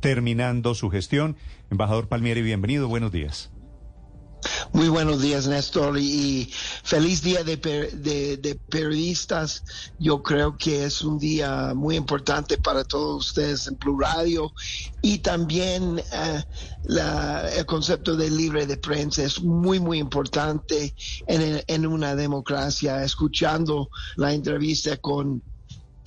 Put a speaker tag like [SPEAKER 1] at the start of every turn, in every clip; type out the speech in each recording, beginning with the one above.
[SPEAKER 1] terminando su gestión. Embajador Palmieri, bienvenido. Buenos días.
[SPEAKER 2] Muy buenos días, Néstor, y feliz día de, periodistas. Yo creo que es un día muy importante para todos ustedes en Blue Radio y también la, el concepto de libre de prensa es muy, muy importante en una democracia. Escuchando la entrevista con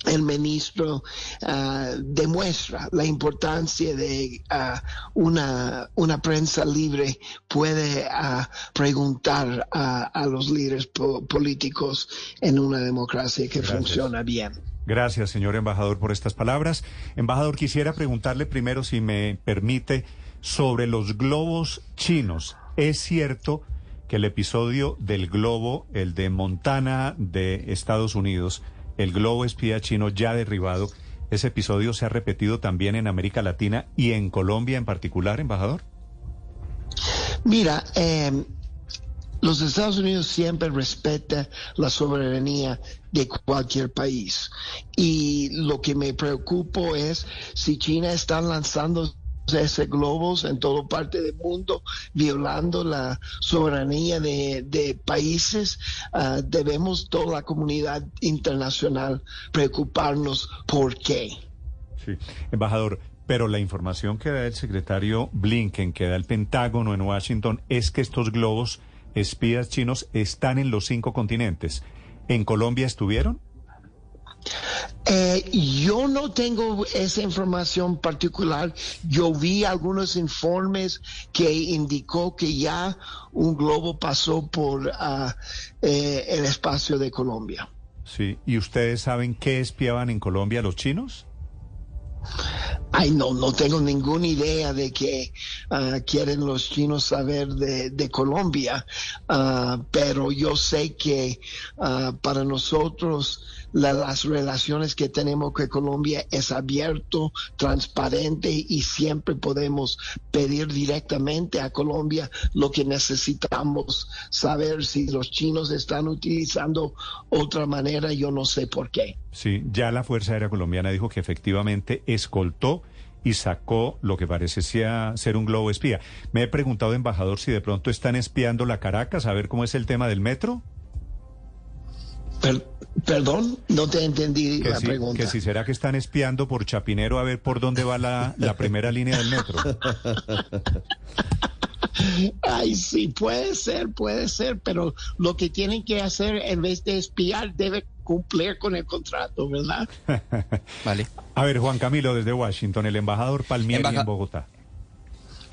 [SPEAKER 2] el ministro uh, demuestra la importancia de uh, una, una prensa libre puede uh, preguntar a los líderes po políticos en una democracia que Gracias. funciona bien.
[SPEAKER 1] Gracias, señor embajador, por estas palabras. Embajador, quisiera preguntarle primero, si me permite, sobre los globos chinos. ¿Es cierto que el episodio del globo, el de Montana de Estados Unidos, el globo espía chino ya derribado. ¿Ese episodio se ha repetido también en América Latina y en Colombia en particular, embajador?
[SPEAKER 2] Mira, eh, los Estados Unidos siempre respetan la soberanía de cualquier país. Y lo que me preocupa es si China está lanzando ese globos en toda parte del mundo, violando la soberanía de, de países, uh, debemos toda la comunidad internacional preocuparnos por qué.
[SPEAKER 1] Sí, embajador, pero la información que da el secretario Blinken, que da el Pentágono en Washington, es que estos globos espías chinos están en los cinco continentes. ¿En Colombia estuvieron?
[SPEAKER 2] Eh, yo no tengo esa información particular. Yo vi algunos informes que indicó que ya un globo pasó por uh, eh, el espacio de Colombia.
[SPEAKER 1] Sí, ¿y ustedes saben qué espiaban en Colombia los chinos?
[SPEAKER 2] Ay, no, no tengo ninguna idea de que uh, quieren los chinos saber de, de Colombia, uh, pero yo sé que para nosotros la, las relaciones que tenemos con Colombia es abierto, transparente y siempre podemos pedir directamente a Colombia lo que necesitamos saber si los chinos están utilizando otra manera, yo no sé por qué.
[SPEAKER 1] Sí, ya la Fuerza Aérea Colombiana dijo que efectivamente escoltó y sacó lo que parece ser un globo espía. Me he preguntado, embajador, si de pronto están espiando la Caracas, a ver cómo es el tema del metro.
[SPEAKER 2] Perdón, no te entendí la pregunta.
[SPEAKER 1] Que si será que están espiando por Chapinero a ver por dónde va la, la primera línea del metro.
[SPEAKER 2] Ay, sí, puede ser, puede ser, pero lo que tienen que hacer en vez de espiar debe cumplir con el contrato, ¿verdad?
[SPEAKER 1] vale. A ver, Juan Camilo, desde Washington, el embajador Palmieri en Bogotá.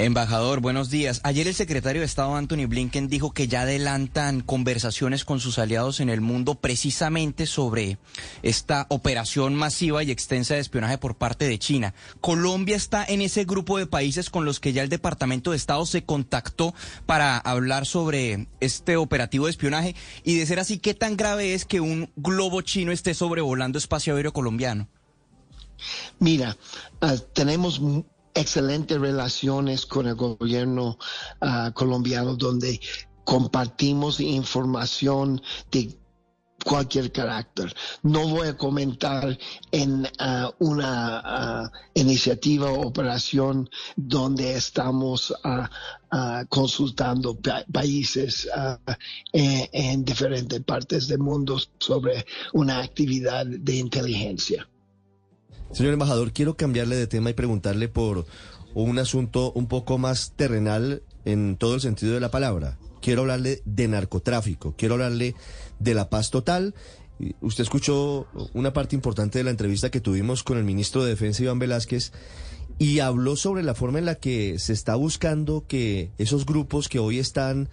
[SPEAKER 3] Embajador, buenos días. Ayer el secretario de Estado Anthony Blinken dijo que ya adelantan conversaciones con sus aliados en el mundo precisamente sobre esta operación masiva y extensa de espionaje por parte de China. Colombia está en ese grupo de países con los que ya el Departamento de Estado se contactó para hablar sobre este operativo de espionaje y de ser así, ¿qué tan grave es que un globo chino esté sobrevolando espacio aéreo colombiano?
[SPEAKER 2] Mira, uh, tenemos excelentes relaciones con el gobierno uh, colombiano donde compartimos información de cualquier carácter. No voy a comentar en uh, una uh, iniciativa o operación donde estamos consultando pa países en diferentes partes del mundo sobre una actividad de inteligencia.
[SPEAKER 4] Señor embajador, quiero cambiarle de tema y preguntarle por un asunto un poco más terrenal en todo el sentido de la palabra. Quiero hablarle de narcotráfico, quiero hablarle de la paz total. Usted escuchó una parte importante de la entrevista que tuvimos con el ministro de Defensa, Iván Velázquez, y habló sobre la forma en la que se está buscando que esos grupos que hoy están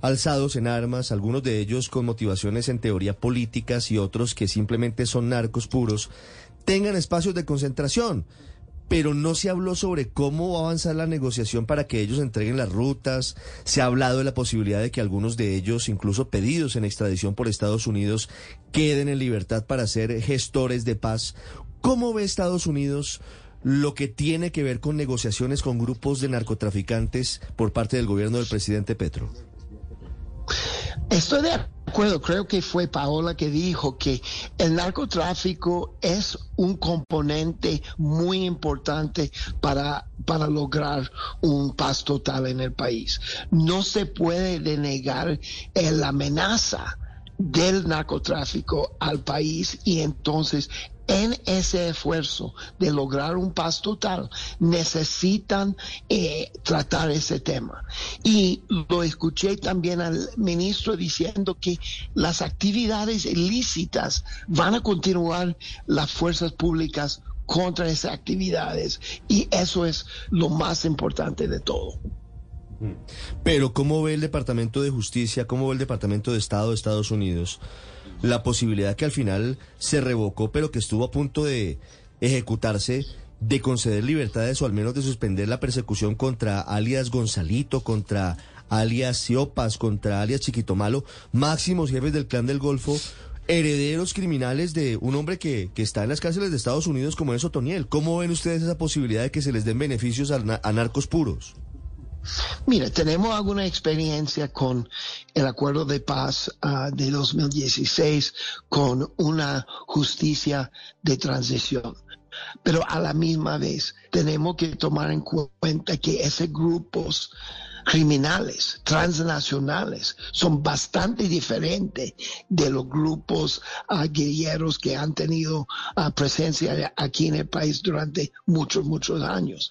[SPEAKER 4] alzados en armas, algunos de ellos con motivaciones en teoría políticas y otros que simplemente son narcos puros, tengan espacios de concentración. Pero no se habló sobre cómo va a avanzar la negociación para que ellos entreguen las rutas. Se ha hablado de la posibilidad de que algunos de ellos, incluso pedidos en extradición por Estados Unidos, queden en libertad para ser gestores de paz. ¿Cómo ve Estados Unidos lo que tiene que ver con negociaciones con grupos de narcotraficantes por parte del gobierno del presidente Petro?
[SPEAKER 2] Estoy de acuerdo, creo que fue Paola que dijo que el narcotráfico es un componente muy importante para, para lograr un paz total en el país. No se puede denegar la amenaza del narcotráfico al país y entonces en ese esfuerzo de lograr un paz total, necesitan eh, tratar ese tema. Y lo escuché también al ministro diciendo que las actividades ilícitas van a continuar las fuerzas públicas contra esas actividades y eso es lo más importante de todo.
[SPEAKER 4] Pero ¿cómo ve el Departamento de Justicia, cómo ve el Departamento de Estado de Estados Unidos? La posibilidad que al final se revocó, pero que estuvo a punto de ejecutarse, de conceder libertades o al menos de suspender la persecución contra alias Gonzalito, contra alias Siopas, contra alias Chiquito Malo, máximos jefes del clan del Golfo, herederos criminales de un hombre que, que está en las cárceles de Estados Unidos como es Otoniel. ¿Cómo ven ustedes esa posibilidad de que se les den beneficios a narcos puros?
[SPEAKER 2] Mira, tenemos alguna experiencia con el acuerdo de paz uh, de 2016 con una justicia de transición. Pero a la misma vez tenemos que tomar en cuenta que esos grupos criminales transnacionales son bastante diferentes de los grupos uh, guerrilleros que han tenido uh, presencia aquí en el país durante muchos, muchos años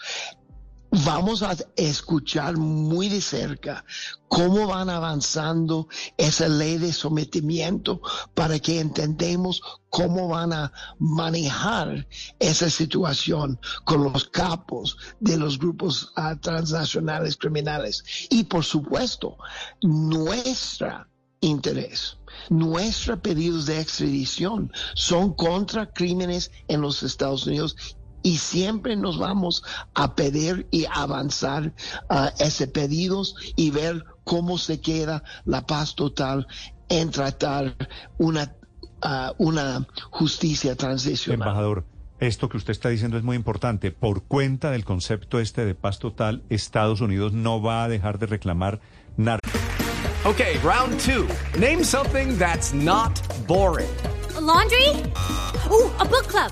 [SPEAKER 2] vamos a escuchar muy de cerca cómo van avanzando esa ley de sometimiento para que entendamos cómo van a manejar esa situación con los capos de los grupos uh, transnacionales criminales. Y por supuesto, nuestra interés. Nuestros pedidos de extradición son contra crímenes en los Estados Unidos y siempre nos vamos a pedir y avanzar uh, ese pedidos y ver cómo se queda la paz total en tratar una, uh, una justicia transicional.
[SPEAKER 1] Embajador. Esto que usted está diciendo es muy importante. Por cuenta del concepto este de paz total, Estados Unidos no va a dejar de reclamar narcos.
[SPEAKER 5] Okay, round two. Name something that's not boring.
[SPEAKER 6] A laundry? Ooh, a book club.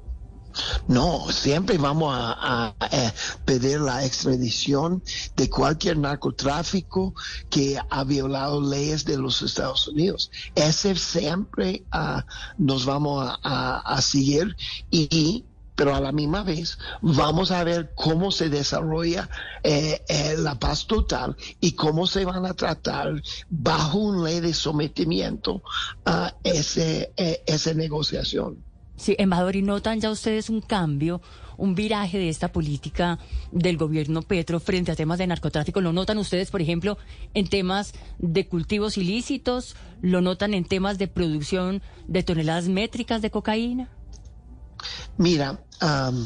[SPEAKER 2] No, siempre vamos a, pedir la extradición de cualquier narcotráfico que ha violado leyes de los Estados Unidos. Ese siempre uh, nos vamos a, seguir y, pero a la misma vez vamos a ver cómo se desarrolla eh, eh, la paz total y cómo se van a tratar bajo una ley de sometimiento a eh, esa negociación.
[SPEAKER 7] Sí, embajador, ¿y notan ya ustedes un cambio, un viraje de esta política del gobierno Petro frente a temas de narcotráfico? ¿Lo notan ustedes, por ejemplo, en temas de cultivos ilícitos? ¿Lo notan en temas de producción de toneladas métricas de cocaína?
[SPEAKER 2] Mira, um,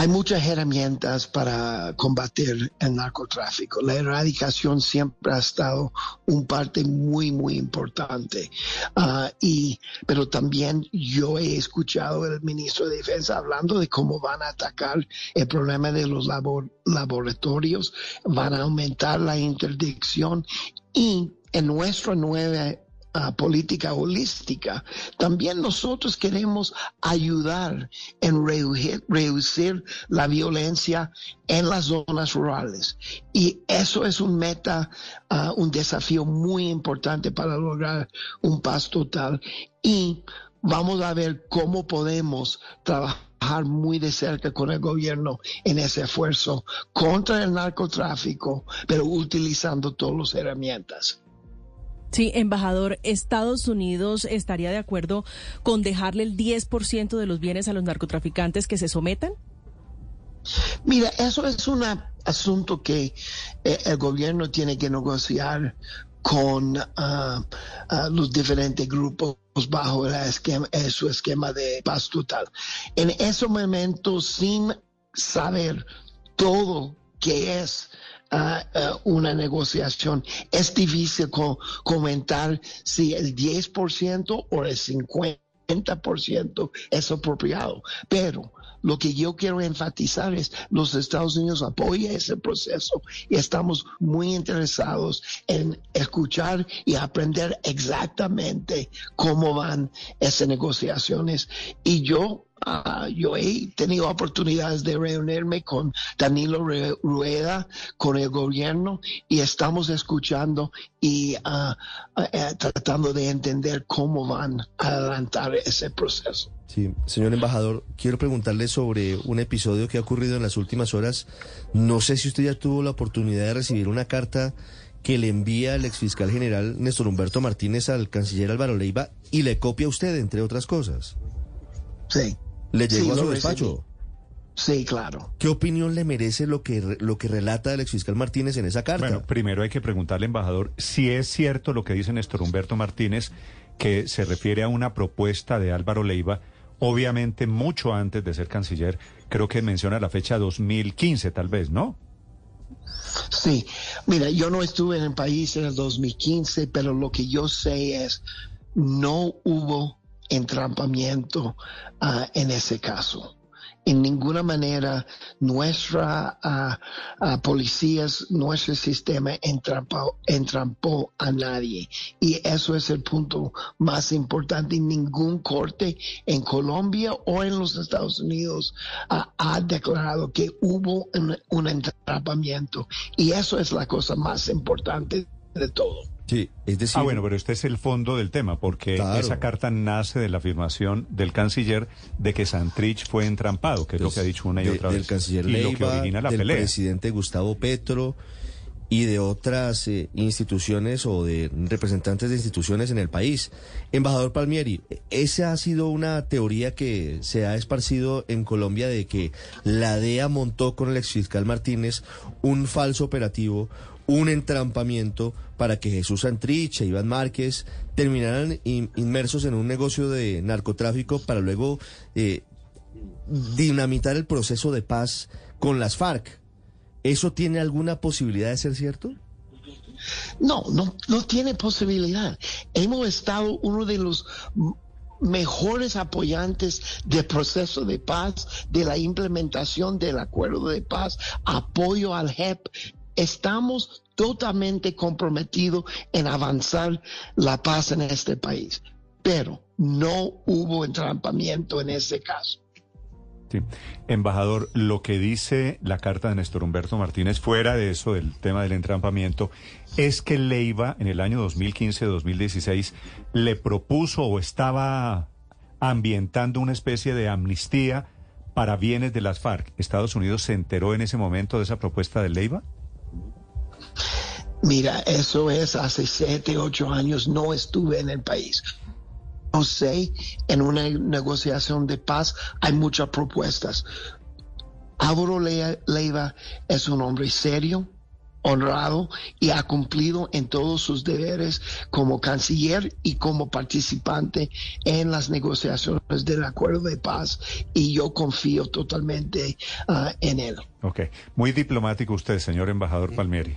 [SPEAKER 2] hay muchas herramientas para combatir el narcotráfico. La erradicación siempre ha estado un parte muy, muy importante. Uh, y, pero también yo he escuchado al ministro de Defensa hablando de cómo van a atacar el problema de los labor laboratorios, van a aumentar la interdicción y en nuestra nueva política holística, también nosotros queremos ayudar en reducir, reducir la violencia en las zonas rurales. Y eso es un meta, ah, un desafío muy importante para lograr un paz total. Y vamos a ver cómo podemos trabajar muy de cerca con el gobierno en ese esfuerzo contra el narcotráfico, pero utilizando todas las herramientas.
[SPEAKER 8] Sí, embajador, ¿Estados Unidos estaría de acuerdo con dejarle el 10% de los bienes a los narcotraficantes que se sometan?
[SPEAKER 2] Mira, eso es un asunto que eh, el gobierno tiene que negociar con ah, ah, los diferentes grupos bajo el esquema, su esquema de paz total. En ese momento, sin saber todo que es ah, una negociación, es difícil comentar si el 10% o el 50% es apropiado. Pero lo que yo quiero enfatizar es los Estados Unidos apoya ese proceso y estamos muy interesados en escuchar y aprender exactamente cómo van esas negociaciones. Y yo Ah, yo he tenido oportunidades de reunirme con Danilo Rueda, con el gobierno, y estamos escuchando y eh, tratando de entender cómo van a adelantar ese proceso.
[SPEAKER 4] Sí, señor embajador, quiero preguntarle sobre un episodio que ha ocurrido en las últimas horas. No sé si usted ya tuvo la oportunidad de recibir una carta que le envía el exfiscal general Néstor Humberto Martínez al canciller Álvaro Leiva y le copia a usted, entre otras cosas.
[SPEAKER 2] Sí.
[SPEAKER 4] ¿Le llegó a su despacho?
[SPEAKER 2] Sí, claro.
[SPEAKER 4] ¿Qué opinión le merece lo que, lo que relata el exfiscal Martínez en esa carta?
[SPEAKER 1] Bueno, primero hay que preguntarle, embajador, si es cierto lo que dice Néstor Humberto Martínez, que se refiere a una propuesta de Álvaro Leiva, obviamente mucho antes de ser canciller, creo que menciona la fecha 2015 tal vez, ¿no?
[SPEAKER 2] Sí, mira, yo no estuve en el país en el 2015, pero lo que yo sé es, no hubo entrampamiento uh, en ese caso. En ninguna manera nuestra uh, policías, nuestro sistema entrampó, a nadie. Y eso es el punto más importante. Ningún corte en Colombia o en los Estados Unidos ha declarado que hubo un, un entrampamiento. Y eso es la cosa más importante de todo.
[SPEAKER 4] Sí, es decir...
[SPEAKER 1] Ah, bueno, pero este es el fondo del tema, porque esa carta nace de la afirmación del canciller de que Santrich fue entrampado, que es lo que ha dicho una y otra
[SPEAKER 4] del
[SPEAKER 1] vez.
[SPEAKER 4] canciller
[SPEAKER 1] y
[SPEAKER 4] Leiva,
[SPEAKER 1] lo que origina la
[SPEAKER 4] del
[SPEAKER 1] pelea.
[SPEAKER 4] presidente Gustavo Petro y de otras eh, instituciones o de representantes de instituciones en el país. Embajador Palmieri, esa ha sido una teoría que se ha esparcido en Colombia de que la DEA montó con el exfiscal Martínez un falso operativo, un entrampamiento para que Jesús Santrich e Iván Márquez terminaran in- inmersos en un negocio de narcotráfico para luego eh, dinamitar el proceso de paz con las FARC. ¿Eso tiene alguna posibilidad de ser cierto?
[SPEAKER 2] No, no, no tiene posibilidad. Hemos estado uno de los mejores apoyantes del proceso de paz, de la implementación del acuerdo de paz, apoyo al JEP. Estamos totalmente comprometidos en avanzar la paz en este país, pero no hubo entrampamiento en ese caso.
[SPEAKER 1] Sí. Embajador, lo que dice la carta de Néstor Humberto Martínez, fuera de eso del tema del entrampamiento, es que Leiva en el año 2015-2016 le propuso o estaba ambientando una especie de amnistía para bienes de las FARC. ¿Estados Unidos se enteró en ese momento de esa propuesta de Leiva?
[SPEAKER 2] Mira, eso es hace siete, ocho años, no estuve en el país. No sé, en una negociación de paz hay muchas propuestas. Álvaro Le- Leiva es un hombre serio, honrado y ha cumplido en todos sus deberes como canciller y como participante en las negociaciones del acuerdo de paz y yo confío totalmente ah, en él.
[SPEAKER 1] Ok. Muy diplomático usted, señor embajador Palmieri.